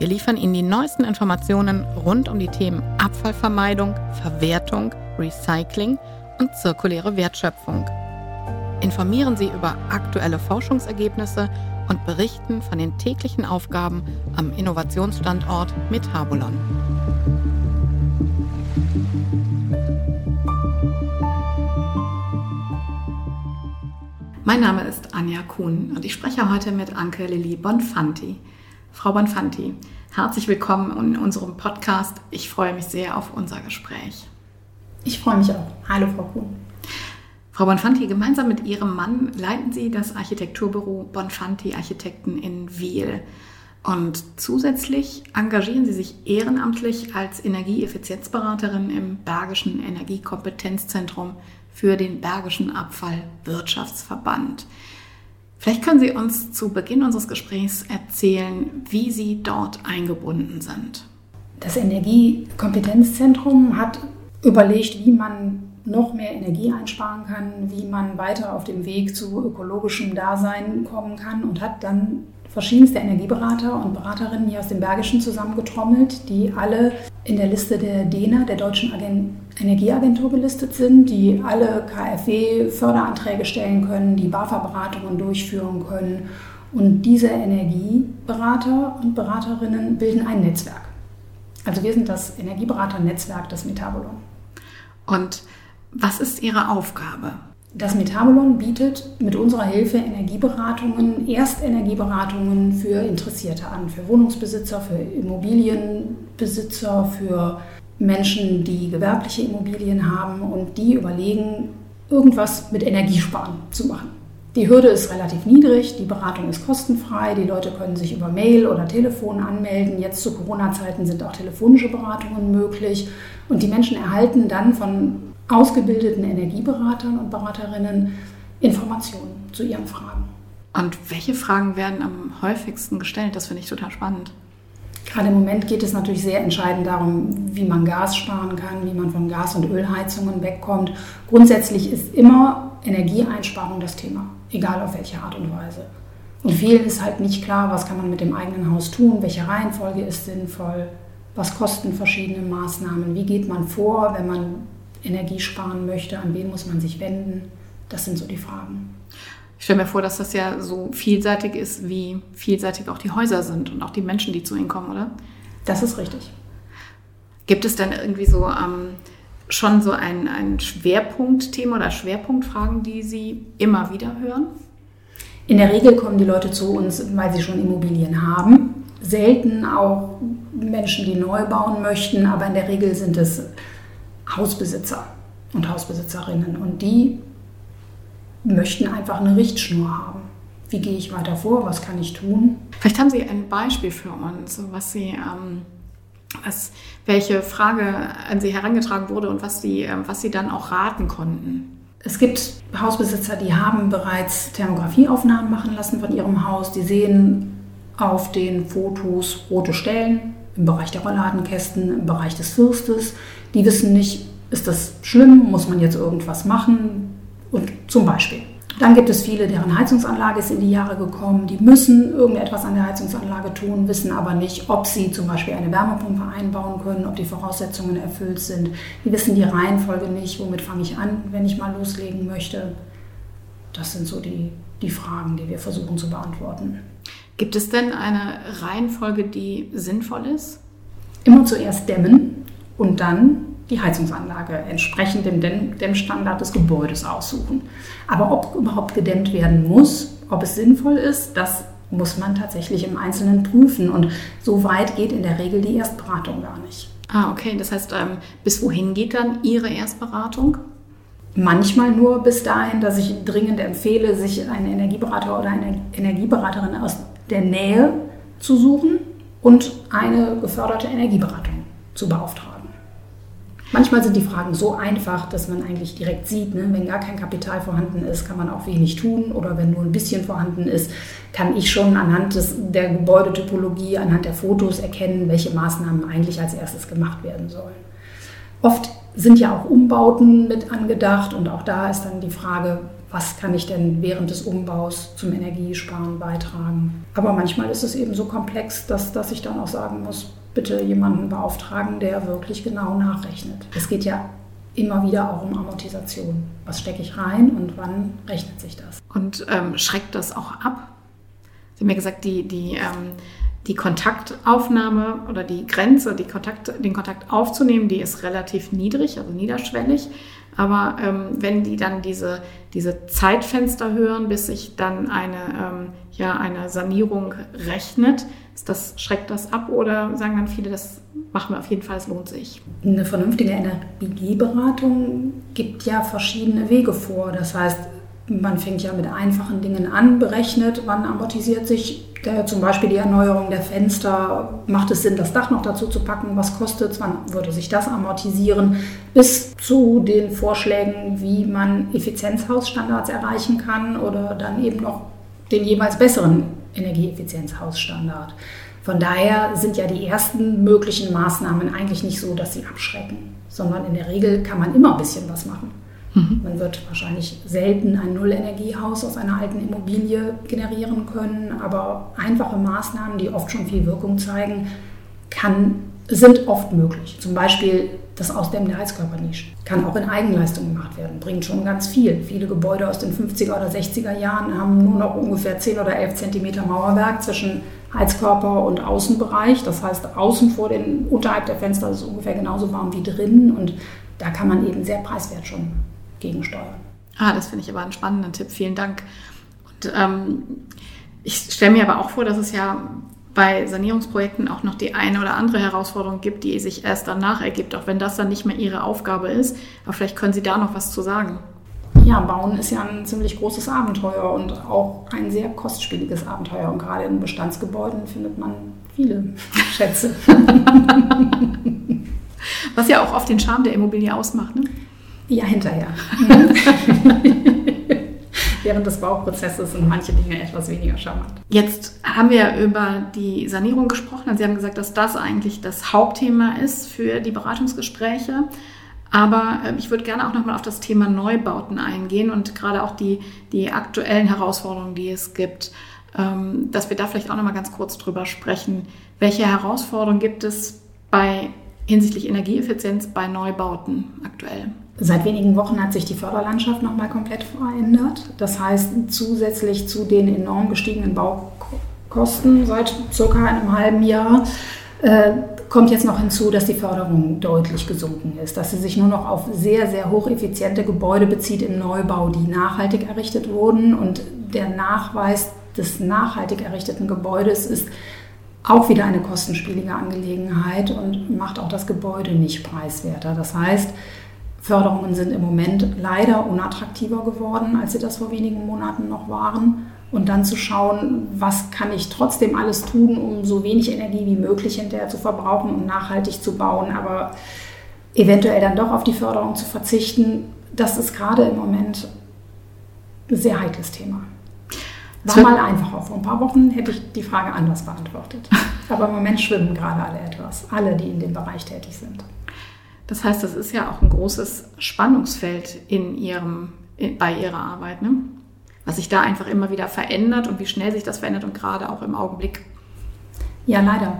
Wir liefern Ihnen die neuesten Informationen rund um die Themen Abfallvermeidung, Verwertung, Recycling und zirkuläre Wertschöpfung. Informieren Sie über aktuelle Forschungsergebnisse und berichten von den täglichen Aufgaben am Innovationsstandort Metabolon. Mein Name ist Anja Kuhn und ich spreche heute mit Anke Lili Bonfanti. Frau Bonfanti, herzlich willkommen in unserem Podcast. Ich freue mich sehr auf unser Gespräch. Ich freue mich auch. Hallo, Frau Kuhn. Frau Bonfanti, gemeinsam mit Ihrem Mann leiten Sie das Architekturbüro Bonfanti Architekten in Wiel. Und zusätzlich engagieren Sie sich ehrenamtlich als Energieeffizienzberaterin im Bergischen Energiekompetenzzentrum für den Bergischen Abfallwirtschaftsverband. Vielleicht können Sie uns zu Beginn unseres Gesprächs erzählen, wie Sie dort eingebunden sind. Das Energiekompetenzzentrum hat überlegt, wie man noch mehr Energie einsparen kann, wie man weiter auf dem Weg zu ökologischem Dasein kommen kann und hat dann verschiedenste Energieberater und Beraterinnen hier aus dem Bergischen zusammengetrommelt, die alle in der Liste der DENA, der Deutschen Energieagentur, gelistet sind, die alle KfW-Förderanträge stellen können, die BAFA-Beratungen durchführen können. Und diese Energieberater und Beraterinnen bilden ein Netzwerk. Also wir sind das Energieberaternetzwerk des Metabolon. Und was ist Ihre Aufgabe? Das Metabolon bietet mit unserer Hilfe Energieberatungen, Erstenergieberatungen für Interessierte an, für Wohnungsbesitzer, für Immobilienbesitzer, für Menschen, die gewerbliche Immobilien haben und die überlegen, irgendwas mit Energiesparen zu machen. Die Hürde ist relativ niedrig, die Beratung ist kostenfrei, die Leute können sich über Mail oder Telefon anmelden. Jetzt zu Corona-Zeiten sind auch telefonische Beratungen möglich und die Menschen erhalten dann von ausgebildeten Energieberatern und Beraterinnen Informationen zu ihren Fragen. Und welche Fragen werden am häufigsten gestellt? Das finde ich total spannend. Gerade im Moment geht es natürlich sehr entscheidend darum, wie man Gas sparen kann, wie man von Gas- und Ölheizungen wegkommt. Grundsätzlich ist immer Energieeinsparung das Thema, egal auf welche Art und Weise. Und vielen ist halt nicht klar, was kann man mit dem eigenen Haus tun, welche Reihenfolge ist sinnvoll, was kosten verschiedene Maßnahmen, wie geht man vor, wenn man Energie sparen möchte, an wen muss man sich wenden? Das sind so die Fragen. Ich stelle mir vor, dass das ja so vielseitig ist, wie vielseitig auch die Häuser sind und auch die Menschen, die zu ihnen kommen, oder? Das ist richtig. Gibt es denn irgendwie so ähm, schon so ein, ein Schwerpunktthema oder Schwerpunktfragen, die Sie immer wieder hören? In der Regel kommen die Leute zu uns, weil sie schon Immobilien haben. Selten auch Menschen, die neu bauen möchten, aber in der Regel sind es Hausbesitzer und Hausbesitzerinnen. Und die möchten einfach eine Richtschnur haben. Wie gehe ich weiter vor? Was kann ich tun? Vielleicht haben Sie ein Beispiel für uns, was Sie, ähm, was, welche Frage an Sie herangetragen wurde und was Sie, ähm, was Sie dann auch raten konnten. Es gibt Hausbesitzer, die haben bereits Thermografieaufnahmen machen lassen von ihrem Haus. Die sehen auf den Fotos rote Stellen im Bereich der Rollladenkästen, im Bereich des Fürstes. Die wissen nicht, ist das schlimm, muss man jetzt irgendwas machen und zum Beispiel. Dann gibt es viele, deren Heizungsanlage ist in die Jahre gekommen, die müssen irgendetwas an der Heizungsanlage tun, wissen aber nicht, ob sie zum Beispiel eine Wärmepumpe einbauen können, ob die Voraussetzungen erfüllt sind. Die wissen die Reihenfolge nicht, womit fange ich an, wenn ich mal loslegen möchte. Das sind so die, die Fragen, die wir versuchen zu beantworten. Gibt es denn eine Reihenfolge, die sinnvoll ist? Immer zuerst dämmen und dann die Heizungsanlage entsprechend dem Dämmstandard des Gebäudes aussuchen. Aber ob überhaupt gedämmt werden muss, ob es sinnvoll ist, das muss man tatsächlich im Einzelnen prüfen. Und so weit geht in der Regel die Erstberatung gar nicht. Ah, okay. Das heißt, ähm, bis wohin geht dann Ihre Erstberatung? Manchmal nur bis dahin, dass ich dringend empfehle, sich einen Energieberater oder eine Energieberaterin aus der Nähe zu suchen und eine geförderte Energieberatung zu beauftragen. Manchmal sind die Fragen so einfach, dass man eigentlich direkt sieht, ne? wenn gar kein Kapital vorhanden ist, kann man auch wenig tun oder wenn nur ein bisschen vorhanden ist, kann ich schon anhand des, der Gebäudetypologie, anhand der Fotos erkennen, welche Maßnahmen eigentlich als erstes gemacht werden sollen. Oft sind ja auch Umbauten mit angedacht und auch da ist dann die Frage, was kann ich denn während des Umbaus zum Energiesparen beitragen. Aber manchmal ist es eben so komplex, dass, dass ich dann auch sagen muss, bitte jemanden beauftragen, der wirklich genau nachrechnet. Es geht ja immer wieder auch um Amortisation. Was stecke ich rein und wann rechnet sich das? Und ähm, schreckt das auch ab? Sie haben ja gesagt, die, die, ähm, die Kontaktaufnahme oder die Grenze, die Kontakt, den Kontakt aufzunehmen, die ist relativ niedrig, also niederschwellig. Aber ähm, wenn die dann diese, diese Zeitfenster hören, bis sich dann eine, ähm, ja, eine Sanierung rechnet, das, schreckt das ab oder sagen dann viele, das machen wir auf jeden Fall, es lohnt sich? Eine vernünftige Energieberatung gibt ja verschiedene Wege vor. Das heißt, man fängt ja mit einfachen Dingen an, berechnet, wann amortisiert sich der, zum Beispiel die Erneuerung der Fenster. Macht es Sinn, das Dach noch dazu zu packen? Was kostet es? Wann würde sich das amortisieren? Bis zu den Vorschlägen, wie man Effizienzhausstandards erreichen kann oder dann eben noch den jeweils besseren Energieeffizienzhausstandard. Von daher sind ja die ersten möglichen Maßnahmen eigentlich nicht so, dass sie abschrecken, sondern in der Regel kann man immer ein bisschen was machen. Mhm. Man wird wahrscheinlich selten ein Nullenergiehaus aus einer alten Immobilie generieren können, aber einfache Maßnahmen, die oft schon viel Wirkung zeigen, kann, sind oft möglich. Zum Beispiel das Ausdämmen der Heizkörpernische kann auch in Eigenleistung gemacht werden, bringt schon ganz viel. Viele Gebäude aus den 50er oder 60er Jahren haben nur noch ungefähr 10 oder 11 Zentimeter Mauerwerk zwischen Heizkörper und Außenbereich. Das heißt, außen vor den, unterhalb der Fenster ist es ungefähr genauso warm wie drinnen und da kann man eben sehr preiswert schon gegensteuern. Ah, das finde ich aber einen spannenden Tipp. Vielen Dank. Und ähm, ich stelle mir aber auch vor, dass es ja bei Sanierungsprojekten auch noch die eine oder andere Herausforderung gibt, die sich erst danach ergibt, auch wenn das dann nicht mehr Ihre Aufgabe ist. Aber vielleicht können Sie da noch was zu sagen. Ja, Bauen ist ja ein ziemlich großes Abenteuer und auch ein sehr kostspieliges Abenteuer. Und gerade in Bestandsgebäuden findet man viele Schätze. Was ja auch oft den Charme der Immobilie ausmacht. Ne? Ja, hinterher. Während des Bauprozesses sind manche Dinge etwas weniger charmant. Jetzt haben wir über die Sanierung gesprochen. Sie haben gesagt, dass das eigentlich das Hauptthema ist für die Beratungsgespräche. Aber ähm, ich würde gerne auch nochmal auf das Thema Neubauten eingehen und gerade auch die, die aktuellen Herausforderungen, die es gibt, ähm, dass wir da vielleicht auch nochmal ganz kurz drüber sprechen. Welche Herausforderungen gibt es bei hinsichtlich Energieeffizienz bei Neubauten aktuell? Seit wenigen Wochen hat sich die Förderlandschaft nochmal komplett verändert. Das heißt, zusätzlich zu den enorm gestiegenen Baukosten seit circa einem halben Jahr äh, kommt jetzt noch hinzu, dass die Förderung deutlich gesunken ist, dass sie sich nur noch auf sehr, sehr hocheffiziente Gebäude bezieht im Neubau, die nachhaltig errichtet wurden. Und der Nachweis des nachhaltig errichteten Gebäudes ist auch wieder eine kostenspielige Angelegenheit und macht auch das Gebäude nicht preiswerter. Das heißt, Förderungen sind im Moment leider unattraktiver geworden, als sie das vor wenigen Monaten noch waren. Und dann zu schauen, was kann ich trotzdem alles tun, um so wenig Energie wie möglich hinterher zu verbrauchen und nachhaltig zu bauen, aber eventuell dann doch auf die Förderung zu verzichten, das ist gerade im Moment ein sehr heikles Thema. War mal einfacher. Vor ein paar Wochen hätte ich die Frage anders beantwortet. Aber im Moment schwimmen gerade alle etwas. Alle, die in dem Bereich tätig sind. Das heißt, das ist ja auch ein großes Spannungsfeld in ihrem, bei ihrer Arbeit, ne? was sich da einfach immer wieder verändert und wie schnell sich das verändert und gerade auch im Augenblick. Ja, leider.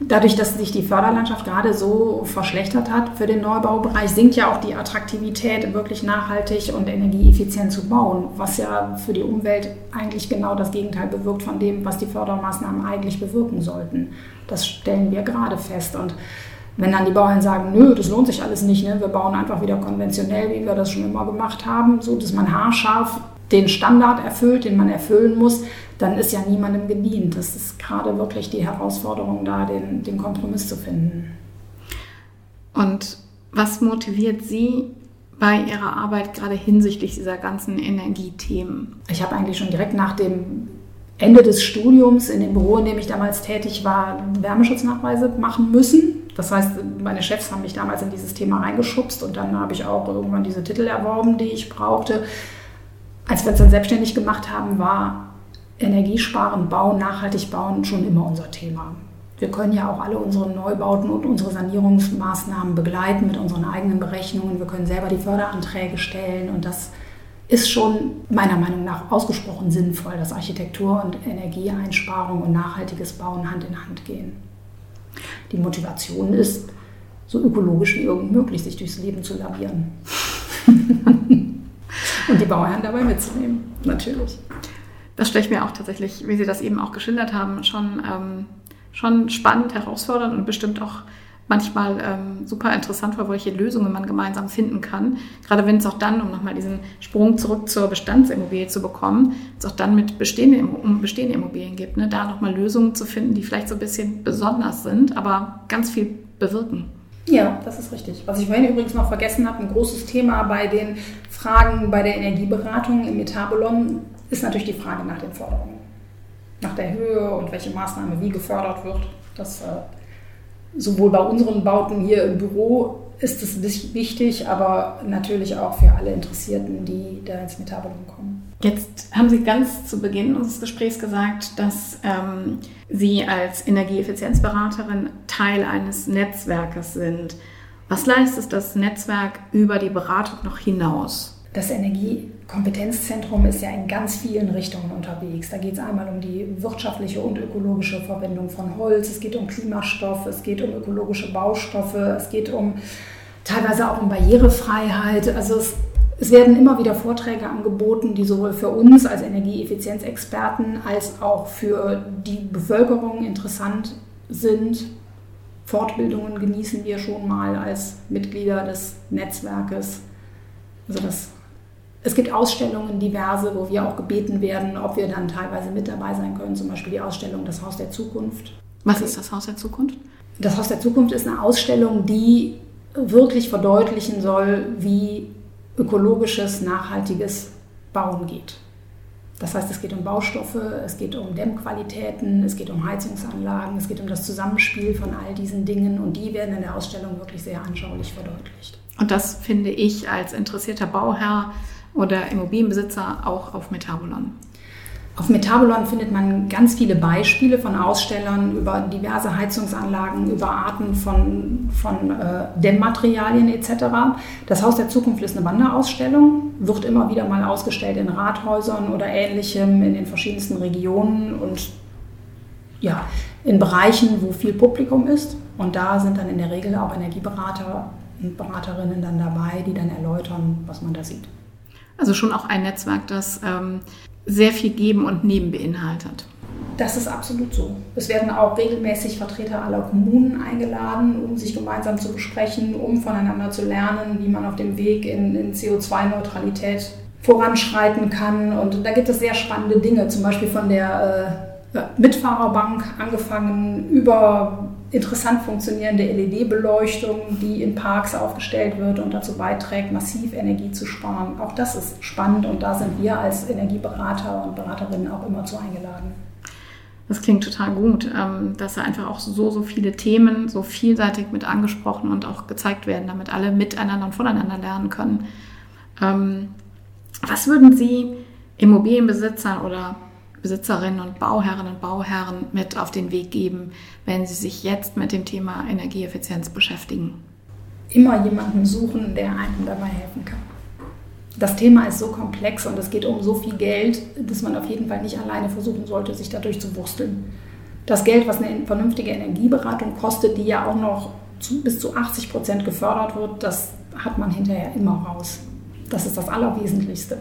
Dadurch, dass sich die Förderlandschaft gerade so verschlechtert hat für den Neubaubereich, sinkt ja auch die Attraktivität, wirklich nachhaltig und energieeffizient zu bauen, was ja für die Umwelt eigentlich genau das Gegenteil bewirkt von dem, was die Fördermaßnahmen eigentlich bewirken sollten. Das stellen wir gerade fest. Und wenn dann die Bauern sagen, nö, das lohnt sich alles nicht, ne? wir bauen einfach wieder konventionell, wie wir das schon immer gemacht haben, so dass man haarscharf den Standard erfüllt, den man erfüllen muss, dann ist ja niemandem gedient. Das ist gerade wirklich die Herausforderung, da den, den Kompromiss zu finden. Und was motiviert Sie bei Ihrer Arbeit gerade hinsichtlich dieser ganzen Energiethemen? Ich habe eigentlich schon direkt nach dem Ende des Studiums in dem Büro, in dem ich damals tätig war, Wärmeschutznachweise machen müssen. Das heißt, meine Chefs haben mich damals in dieses Thema reingeschubst und dann habe ich auch irgendwann diese Titel erworben, die ich brauchte. Als wir uns dann selbstständig gemacht haben, war Energiesparen, Bauen, nachhaltig bauen schon immer unser Thema. Wir können ja auch alle unsere Neubauten und unsere Sanierungsmaßnahmen begleiten mit unseren eigenen Berechnungen. Wir können selber die Förderanträge stellen und das ist schon meiner Meinung nach ausgesprochen sinnvoll, dass Architektur und Energieeinsparung und nachhaltiges Bauen Hand in Hand gehen. Die Motivation ist, so ökologisch wie irgend möglich sich durchs Leben zu lavieren. und die Bauherren dabei mitzunehmen, natürlich. Das stelle ich mir auch tatsächlich, wie Sie das eben auch geschildert haben, schon, ähm, schon spannend, herausfordernd und bestimmt auch manchmal ähm, super interessant war, welche Lösungen man gemeinsam finden kann. Gerade wenn es auch dann, um nochmal diesen Sprung zurück zur Bestandsimmobilie zu bekommen, es auch dann mit bestehende, um bestehende Immobilien gibt, ne? da nochmal Lösungen zu finden, die vielleicht so ein bisschen besonders sind, aber ganz viel bewirken. Ja, das ist richtig. Was ich vorhin übrigens noch vergessen habe, ein großes Thema bei den Fragen bei der Energieberatung im Metabolon ist natürlich die Frage nach den Förderungen. Nach der Höhe und welche Maßnahme wie gefördert wird. Das äh, sowohl bei unseren Bauten hier im Büro ist es wichtig, aber natürlich auch für alle Interessierten, die da ins Metabolon kommen. Jetzt haben Sie ganz zu Beginn unseres Gesprächs gesagt, dass ähm, Sie als Energieeffizienzberaterin Teil eines Netzwerkes sind. Was leistet das Netzwerk über die Beratung noch hinaus? Das Energiekompetenzzentrum ist ja in ganz vielen Richtungen unterwegs. Da geht es einmal um die wirtschaftliche und ökologische Verwendung von Holz, es geht um Klimastoff, es geht um ökologische Baustoffe, es geht um teilweise auch um Barrierefreiheit. Also es, es werden immer wieder Vorträge angeboten, die sowohl für uns als Energieeffizienzexperten als auch für die Bevölkerung interessant sind. Fortbildungen genießen wir schon mal als Mitglieder des Netzwerkes. Also das es gibt Ausstellungen diverse, wo wir auch gebeten werden, ob wir dann teilweise mit dabei sein können, zum Beispiel die Ausstellung Das Haus der Zukunft. Was ist das Haus der Zukunft? Das Haus der Zukunft ist eine Ausstellung, die wirklich verdeutlichen soll, wie ökologisches, nachhaltiges Bauen geht. Das heißt, es geht um Baustoffe, es geht um Dämmqualitäten, es geht um Heizungsanlagen, es geht um das Zusammenspiel von all diesen Dingen und die werden in der Ausstellung wirklich sehr anschaulich verdeutlicht. Und das finde ich als interessierter Bauherr oder Immobilienbesitzer auch auf Metabolon? Auf Metabolon findet man ganz viele Beispiele von Ausstellern über diverse Heizungsanlagen, über Arten von, von äh, Dämmmaterialien etc. Das Haus der Zukunft ist eine Wanderausstellung, wird immer wieder mal ausgestellt in Rathäusern oder ähnlichem in den verschiedensten Regionen und ja, in Bereichen, wo viel Publikum ist. Und da sind dann in der Regel auch Energieberater und Beraterinnen dann dabei, die dann erläutern, was man da sieht. Also schon auch ein Netzwerk, das ähm, sehr viel Geben und Nehmen beinhaltet. Das ist absolut so. Es werden auch regelmäßig Vertreter aller Kommunen eingeladen, um sich gemeinsam zu besprechen, um voneinander zu lernen, wie man auf dem Weg in, in CO2-Neutralität voranschreiten kann. Und da gibt es sehr spannende Dinge, zum Beispiel von der äh, Mitfahrerbank angefangen über interessant funktionierende LED-Beleuchtung, die in Parks aufgestellt wird und dazu beiträgt, massiv Energie zu sparen. Auch das ist spannend und da sind wir als Energieberater und Beraterinnen auch immer zu eingeladen. Das klingt total gut, ähm, dass da einfach auch so, so viele Themen so vielseitig mit angesprochen und auch gezeigt werden, damit alle miteinander und voneinander lernen können. Ähm, was würden Sie Immobilienbesitzern oder Besitzerinnen und Bauherren und Bauherren mit auf den Weg geben, wenn sie sich jetzt mit dem Thema Energieeffizienz beschäftigen? Immer jemanden suchen, der einem dabei helfen kann. Das Thema ist so komplex und es geht um so viel Geld, dass man auf jeden Fall nicht alleine versuchen sollte, sich dadurch zu wursteln. Das Geld, was eine vernünftige Energieberatung kostet, die ja auch noch zu, bis zu 80 Prozent gefördert wird, das hat man hinterher immer raus. Das ist das Allerwesentlichste.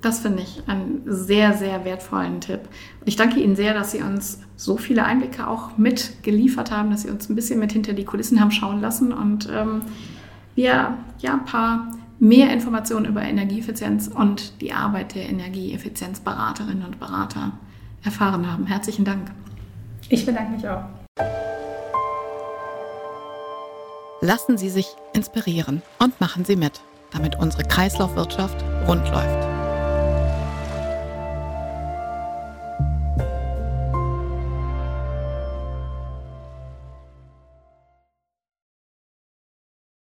Das finde ich einen sehr, sehr wertvollen Tipp. Und ich danke Ihnen sehr, dass Sie uns so viele Einblicke auch mitgeliefert haben, dass Sie uns ein bisschen mit hinter die Kulissen haben schauen lassen und ähm, wir ja ein paar mehr Informationen über Energieeffizienz und die Arbeit der Energieeffizienzberaterinnen und Berater erfahren haben. Herzlichen Dank. Ich bedanke mich auch. Lassen Sie sich inspirieren und machen Sie mit, damit unsere Kreislaufwirtschaft rund läuft.